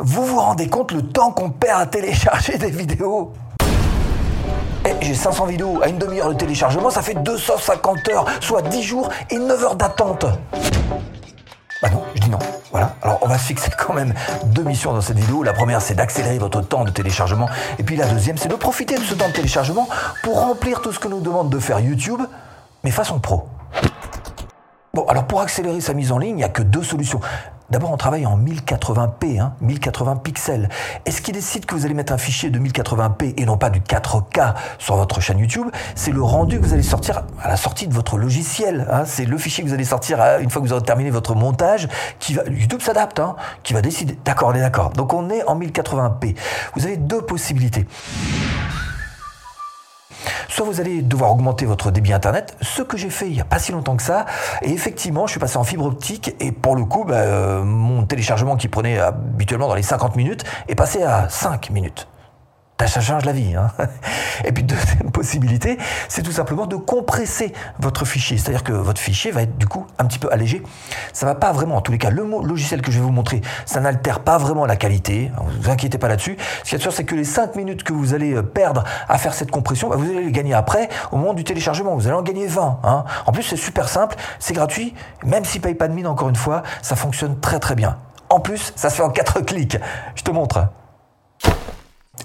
Vous vous rendez compte le temps qu'on perd à télécharger des vidéos? Eh, J'ai 500 vidéos à une demi-heure de téléchargement, ça fait 250 heures, soit 10 jours et 9 heures d'attente. Bah non, je dis non. Voilà. Alors on va se fixer quand même deux missions dans cette vidéo. La première, c'est d'accélérer votre temps de téléchargement. Et puis la deuxième, c'est de profiter de ce temps de téléchargement pour remplir tout ce que nous demande de faire YouTube, mais façon pro. Bon, alors pour accélérer sa mise en ligne, il n'y a que deux solutions. D'abord, on travaille en 1080p, hein, 1080 pixels. Et ce qui décide que vous allez mettre un fichier de 1080p et non pas du 4K sur votre chaîne YouTube, c'est le rendu que vous allez sortir à la sortie de votre logiciel. hein. C'est le fichier que vous allez sortir à- une fois que vous aurez terminé votre montage. Qui va, YouTube s'adapte, hein, qui va décider. D'accord, on est d'accord. Donc on est en 1080p. Vous avez deux possibilités. Soit vous allez devoir augmenter votre débit internet, ce que j'ai fait il n'y a pas si longtemps que ça. Et effectivement, je suis passé en fibre optique et pour le coup, bah, euh, mon téléchargement qui prenait habituellement dans les 50 minutes est passé à 5 minutes. Ça change la vie. Hein et puis deuxième possibilité, c'est tout simplement de compresser votre fichier. C'est-à-dire que votre fichier va être du coup un petit peu allégé. Ça va pas vraiment, en tous les cas, le mo- logiciel que je vais vous montrer, ça n'altère pas vraiment la qualité. Ne vous inquiétez pas là-dessus. Ce qui est sûr, c'est que les 5 minutes que vous allez euh, perdre à faire cette compression, bah, vous allez les gagner après au moment du téléchargement. Vous allez en gagner 20. hein. En plus, c'est super simple, c'est gratuit. Même si paye pas de mine, encore une fois, ça fonctionne très très bien. En plus, ça se fait en 4 clics. Je te montre.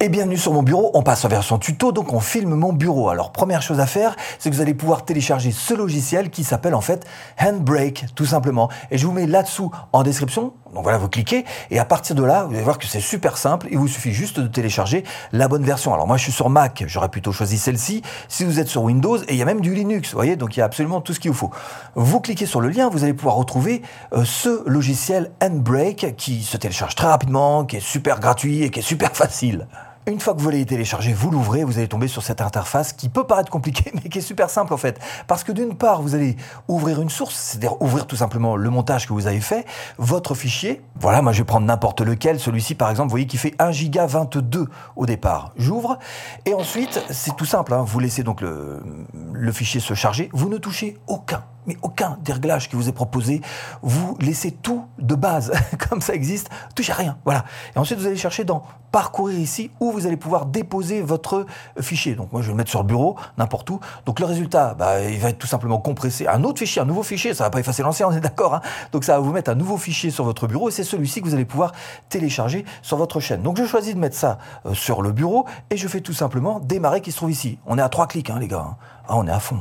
Et bienvenue sur mon bureau, on passe en version tuto, donc on filme mon bureau. Alors première chose à faire, c'est que vous allez pouvoir télécharger ce logiciel qui s'appelle en fait Handbrake, tout simplement. Et je vous mets là-dessous en description, donc voilà, vous cliquez, et à partir de là, vous allez voir que c'est super simple, il vous suffit juste de télécharger la bonne version. Alors moi je suis sur Mac, j'aurais plutôt choisi celle-ci. Si vous êtes sur Windows, et il y a même du Linux, vous voyez, donc il y a absolument tout ce qu'il vous faut. Vous cliquez sur le lien, vous allez pouvoir retrouver euh, ce logiciel Handbrake qui se télécharge très rapidement, qui est super gratuit et qui est super facile. Une fois que vous l'avez téléchargé, vous l'ouvrez, vous allez tomber sur cette interface qui peut paraître compliquée, mais qui est super simple en fait. Parce que d'une part, vous allez ouvrir une source, c'est-à-dire ouvrir tout simplement le montage que vous avez fait, votre fichier. Voilà, moi je vais prendre n'importe lequel. Celui-ci, par exemple, vous voyez qu'il fait 1 giga 22 au départ. J'ouvre. Et ensuite, c'est tout simple. hein, vous laissez donc le fichier se charger. Vous ne touchez aucun mais aucun des réglages qui vous est proposé. Vous laissez tout de base, comme ça existe, touchez à rien. Voilà. Et ensuite, vous allez chercher dans parcourir ici où vous allez pouvoir déposer votre fichier. Donc moi, je vais le mettre sur le bureau, n'importe où. Donc le résultat, bah, il va être tout simplement compressé. Un autre fichier, un nouveau fichier, ça va pas effacer l'ancien, on est d'accord. hein. Donc ça va vous mettre un nouveau fichier sur votre bureau et c'est celui-ci que vous allez pouvoir télécharger sur votre chaîne. Donc je choisis de mettre ça euh, sur le bureau et je fais tout simplement démarrer qui se trouve ici. On est à trois clics, hein, les gars. Ah, on est à fond.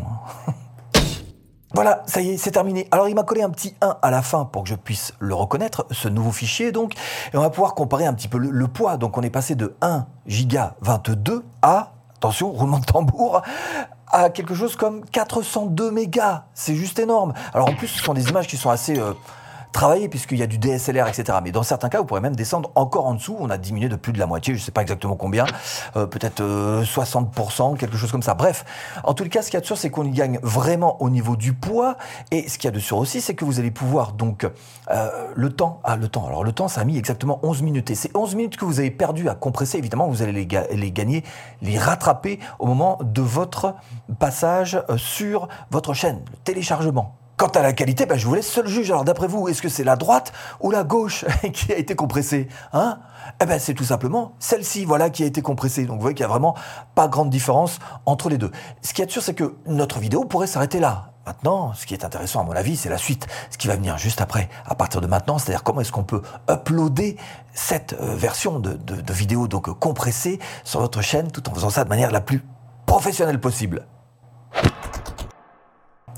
hein. Voilà, ça y est, c'est terminé. Alors il m'a collé un petit 1 à la fin pour que je puisse le reconnaître, ce nouveau fichier donc, et on va pouvoir comparer un petit peu le, poids. Donc on est passé de 1 giga 22 à, attention, roulement de tambour, à quelque chose comme 402 mégas. C'est juste énorme. Alors en plus, ce sont des images qui sont assez... euh, travailler puisqu'il y a du DSLR, etc. Mais dans certains cas, vous pourrez même descendre encore en dessous. On a diminué de plus de la moitié, je ne sais pas exactement combien, euh, peut-être euh, 60%, quelque chose comme ça. Bref, en tout cas, ce qu'il y a de sûr, c'est qu'on y gagne vraiment au niveau du poids. Et ce qu'il y a de sûr aussi, c'est que vous allez pouvoir donc euh, le temps, ah le temps. Alors le temps, ça a mis exactement 11 minutes. Et ces 11 minutes que vous avez perdu à compresser, évidemment, vous allez les, les gagner, les rattraper au moment de votre passage euh, sur votre chaîne, le téléchargement. Quant à la qualité, ben, je vous laisse seul juge. Alors d'après vous, est-ce que c'est la droite ou la gauche qui a été compressée hein? Eh ben c'est tout simplement celle-ci, voilà, qui a été compressée. Donc vous voyez qu'il n'y a vraiment pas grande différence entre les deux. Ce qui est sûr, c'est que notre vidéo pourrait s'arrêter là. Maintenant, ce qui est intéressant à mon avis, c'est la suite, ce qui va venir juste après, à partir de maintenant, c'est-à-dire comment est-ce qu'on peut uploader cette euh, version de, vidéo donc euh, compressée sur votre chaîne, tout en faisant ça de manière la plus professionnelle possible.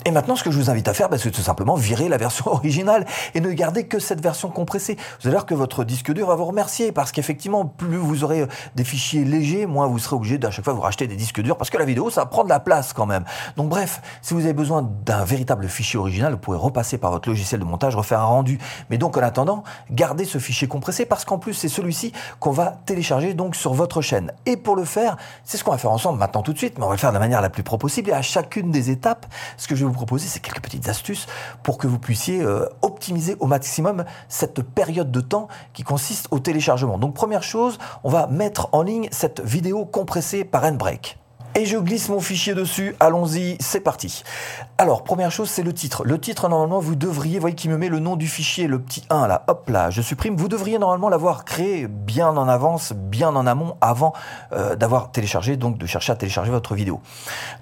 Et maintenant, ce que je vous invite à faire, bah, c'est tout simplement virer la version originale et ne garder que cette version compressée. Vous allez voir que votre disque dur va vous remercier parce qu'effectivement, plus vous aurez euh, des fichiers légers, moins vous serez obligé d'à chaque fois vous racheter des disques durs parce que la vidéo, ça prend de la place quand même. Donc bref, si vous avez besoin d'un véritable fichier original, vous pouvez repasser par votre logiciel de montage, refaire un rendu. Mais donc en attendant, gardez ce fichier compressé parce qu'en plus, c'est celui-ci qu'on va télécharger donc sur votre chaîne. Et pour le faire, c'est ce qu'on va faire ensemble maintenant tout de suite, mais on va le faire de la manière la plus propre possible et à chacune des étapes, ce que je vous proposer, c'est quelques petites astuces pour que vous puissiez euh, optimiser au maximum cette période de temps qui consiste au téléchargement. Donc première chose, on va mettre en ligne cette vidéo compressée par Handbrake. Et je glisse mon fichier dessus. Allons-y, c'est parti. Alors, première chose, c'est le titre. Le titre, normalement, vous devriez, vous voyez qu'il me met le nom du fichier, le petit 1 là, hop là, je supprime. Vous devriez normalement l'avoir créé bien en avance, bien en amont, avant euh, d'avoir téléchargé, donc de chercher à télécharger votre vidéo.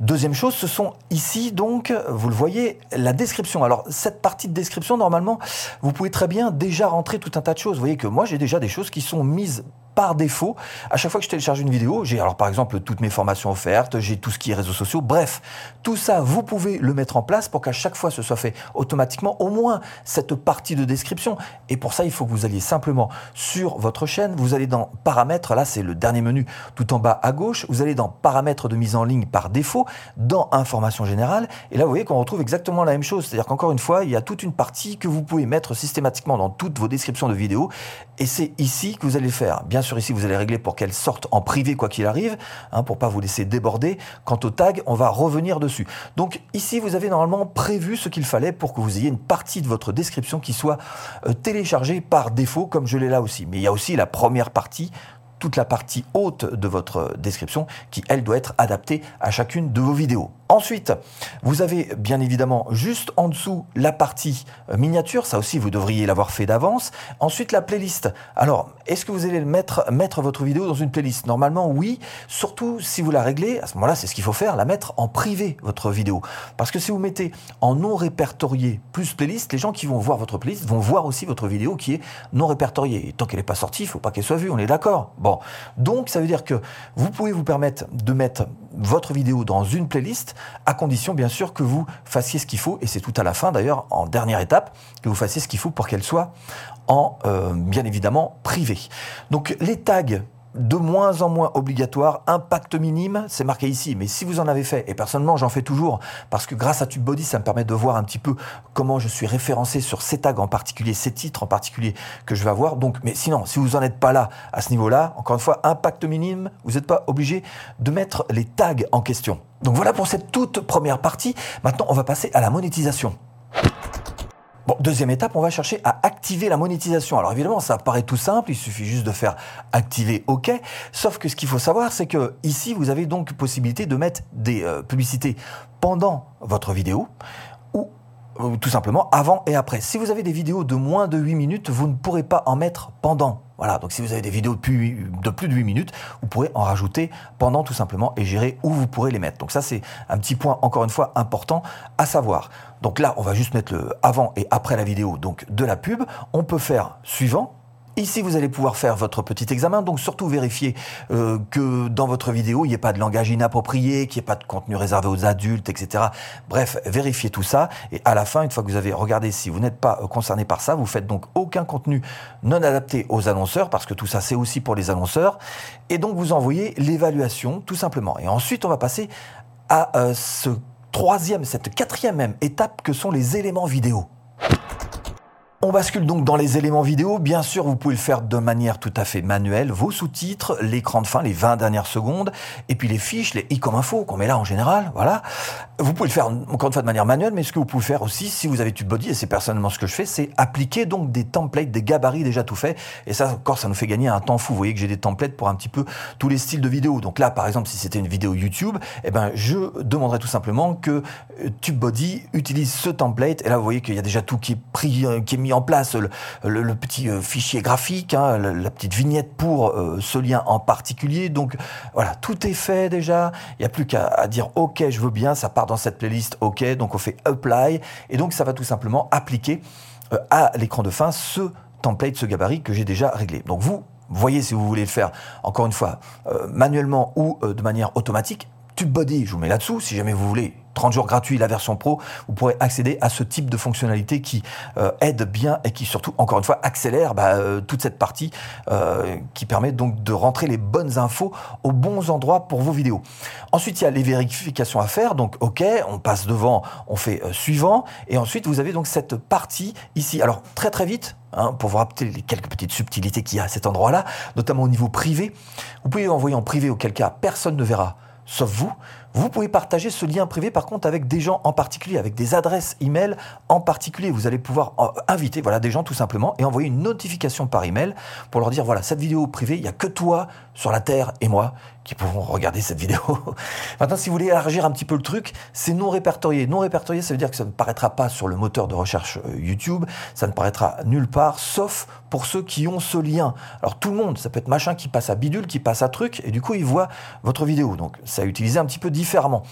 Deuxième chose, ce sont ici, donc, vous le voyez, la description. Alors, cette partie de description, normalement, vous pouvez très bien déjà rentrer tout un tas de choses. Vous voyez que moi, j'ai déjà des choses qui sont mises par défaut, à chaque fois que je télécharge une vidéo, j'ai alors par exemple toutes mes formations offertes, j'ai tout ce qui est réseaux sociaux, bref, tout ça, vous pouvez le mettre en place pour qu'à chaque fois ce soit fait automatiquement, au moins cette partie de description. Et pour ça, il faut que vous alliez simplement sur votre chaîne, vous allez dans paramètres, là c'est le dernier menu tout en bas à gauche, vous allez dans paramètres de mise en ligne par défaut, dans information générale, et là vous voyez qu'on retrouve exactement la même chose, c'est-à-dire qu'encore une fois, il y a toute une partie que vous pouvez mettre systématiquement dans toutes vos descriptions de vidéos, et c'est ici que vous allez le faire. Bien sûr, ici, vous allez régler pour qu'elle sorte en privé quoi qu'il arrive, hein, pour pas vous laisser déborder. Quant au tag, on va revenir dessus. Donc ici, vous avez normalement prévu ce qu'il fallait pour que vous ayez une partie de votre description qui soit euh, téléchargée par défaut, comme je l'ai là aussi. Mais il y a aussi la première partie toute la partie haute de votre description qui, elle, doit être adaptée à chacune de vos vidéos. Ensuite, vous avez bien évidemment juste en dessous la partie euh, miniature, ça aussi vous devriez l'avoir fait d'avance. Ensuite, la playlist. Alors, est-ce que vous allez mettre, mettre votre vidéo dans une playlist? Normalement, oui, surtout si vous la réglez, à ce moment-là, c'est ce qu'il faut faire, la mettre en privé, votre vidéo. Parce que si vous mettez en non répertorié plus playlist, les gens qui vont voir votre playlist vont voir aussi votre vidéo qui est non répertoriée. Et tant qu'elle n'est pas sortie, il ne faut pas qu'elle soit vue, on est d'accord? Bon, donc ça veut dire que vous pouvez vous permettre de mettre votre vidéo dans une playlist à condition bien sûr que vous fassiez ce qu'il faut, et c'est tout à la fin d'ailleurs, en dernière étape, que vous fassiez ce qu'il faut pour qu'elle soit en, euh, bien évidemment, privé. Donc les tags de moins en moins obligatoire, impact minime, c'est marqué ici, mais si vous en avez fait, et personnellement j'en fais toujours, parce que grâce à TubeBuddy, ça me permet de voir un petit peu comment je suis référencé sur ces tags en particulier, ces titres en particulier que je vais avoir. Donc, mais sinon, si vous n'en êtes pas là, à ce niveau-là, encore une fois, impact minime, vous n'êtes pas obligé de mettre les tags en question. Donc voilà pour cette toute première partie. Maintenant, on va passer à la monétisation. Bon, deuxième étape, on va chercher à activer la monétisation. Alors évidemment, ça paraît tout simple, il suffit juste de faire activer OK. Sauf que ce qu'il faut savoir, c'est que ici, vous avez donc possibilité de mettre des euh, publicités pendant votre vidéo euh, tout simplement avant et après. Si vous avez des vidéos de moins de 8 minutes, vous ne pourrez pas en mettre pendant voilà, donc si vous avez des vidéos de plus, de plus de 8 minutes, vous pourrez en rajouter pendant tout simplement et gérer où vous pourrez les mettre. Donc ça, c'est un petit point, encore une fois, important à savoir. Donc là, on va juste mettre le avant et après la vidéo donc de la pub. On peut faire suivant, Ici, vous allez pouvoir faire votre petit examen, donc surtout vérifier euh, que dans votre vidéo, il n'y ait pas de langage inapproprié, qu'il n'y ait pas de contenu réservé aux adultes, etc. Bref, vérifiez tout ça. Et à la fin, une fois que vous avez regardé si vous n'êtes pas euh, concerné par ça, vous faites donc aucun contenu non adapté aux annonceurs, parce que tout ça, c'est aussi pour les annonceurs. Et donc, vous envoyez l'évaluation, tout simplement. Et ensuite, on va passer à euh, ce troisième, cette quatrième même étape que sont les éléments vidéo. On bascule donc dans les éléments vidéo. Bien sûr, vous pouvez le faire de manière tout à fait manuelle. Vos sous-titres, l'écran de fin, les 20 dernières secondes, et puis les fiches, les i comme info qu'on met là en général. Voilà. Vous pouvez le faire encore une fois de manière manuelle, mais ce que vous pouvez faire aussi, si vous avez TubeBuddy, et c'est personnellement ce que je fais, c'est appliquer donc des templates, des gabarits déjà tout faits. Et ça, encore, ça nous fait gagner un temps fou. Vous voyez que j'ai des templates pour un petit peu tous les styles de vidéos. Donc là, par exemple, si c'était une vidéo YouTube, eh ben, je demanderais tout simplement que euh, TubeBuddy utilise ce template. Et là, vous voyez qu'il y a déjà tout qui est pris, euh, qui est mis en place le, petit euh, fichier graphique, hein, la, petite vignette pour euh, ce lien en particulier. Donc voilà, tout est fait déjà. Il n'y a plus qu'à dire OK, je veux bien, ça part dans cette playlist OK. Donc on fait Apply et donc ça va tout simplement appliquer euh, à l'écran de fin ce template, ce gabarit que j'ai déjà réglé. Donc vous voyez si vous voulez le faire, encore une fois, manuellement ou de manière automatique. TubeBuddy, je vous mets là-dessous. Si jamais vous voulez 30 jours gratuits, la version pro, vous pourrez accéder à ce type de fonctionnalité qui euh, aide bien et qui surtout, encore une fois, accélère bah, euh, toute cette partie euh, qui permet donc de rentrer les bonnes infos aux bons endroits pour vos vidéos. Ensuite, il y a les vérifications à faire. Donc, OK, on passe devant, on fait suivant. Et ensuite, vous avez donc cette partie ici. Alors, très très vite, Hein, pour vous rappeler les quelques petites subtilités qu'il y a à cet endroit-là, notamment au niveau privé. Vous pouvez envoyer en privé, auquel cas personne ne verra sauf vous. Vous pouvez partager ce lien privé par contre avec des gens en particulier, avec des adresses email en particulier. Vous allez pouvoir euh, inviter voilà, des gens tout simplement et envoyer une notification par email pour leur dire voilà, cette vidéo privée, il n'y a que toi sur la Terre et moi qui pouvons regarder cette vidéo. Maintenant, si vous voulez élargir un petit peu le truc, c'est non répertorié. Non répertorié, ça veut dire que ça ne paraîtra pas sur le moteur de recherche euh, YouTube, ça ne paraîtra nulle part, sauf pour ceux qui ont ce lien. Alors tout le monde, ça peut être machin qui passe à bidule, qui passe à truc, et du coup, il voit votre vidéo. Donc, ça a utilisé un petit peu différemment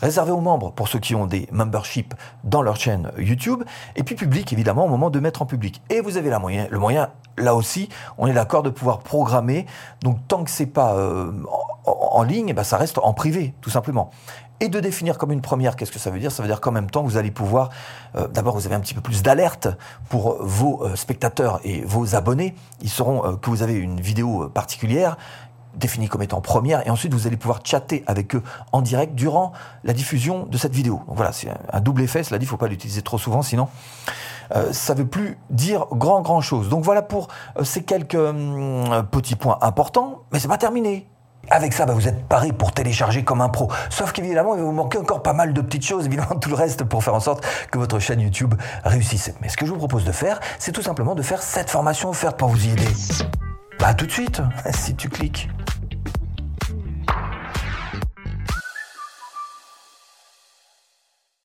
réservé aux membres pour ceux qui ont des memberships dans leur chaîne YouTube, et puis public évidemment au moment de mettre en public. Et vous avez la moyen, le moyen, là aussi, on est d'accord de pouvoir programmer. Donc tant que c'est pas euh, en, ligne, bah, ça reste en privé, tout simplement et de définir comme une première, qu'est-ce que ça veut dire? Ça veut dire qu'en même temps, vous allez pouvoir, euh, d'abord, vous avez un petit peu plus d'alerte pour vos euh, spectateurs et vos abonnés. Ils sauront que vous avez une vidéo particulière définie comme étant première, et ensuite vous allez pouvoir chatter avec eux en direct durant la diffusion de cette vidéo. Voilà, c'est un double effet, cela dit, il ne faut pas l'utiliser trop souvent, sinon euh, ça ne veut plus dire grand grand chose. Donc voilà pour euh, ces quelques hum, petits points importants, mais c'est pas terminé. Avec ça, bah, vous êtes paré pour télécharger comme un pro. Sauf qu'évidemment, il va vous manquer encore pas mal de petites choses, évidemment, tout le reste pour faire en sorte que votre chaîne YouTube réussisse. Mais ce que je vous propose de faire, c'est tout simplement de faire cette formation offerte pour vous y aider. Bah tout de suite, si tu cliques.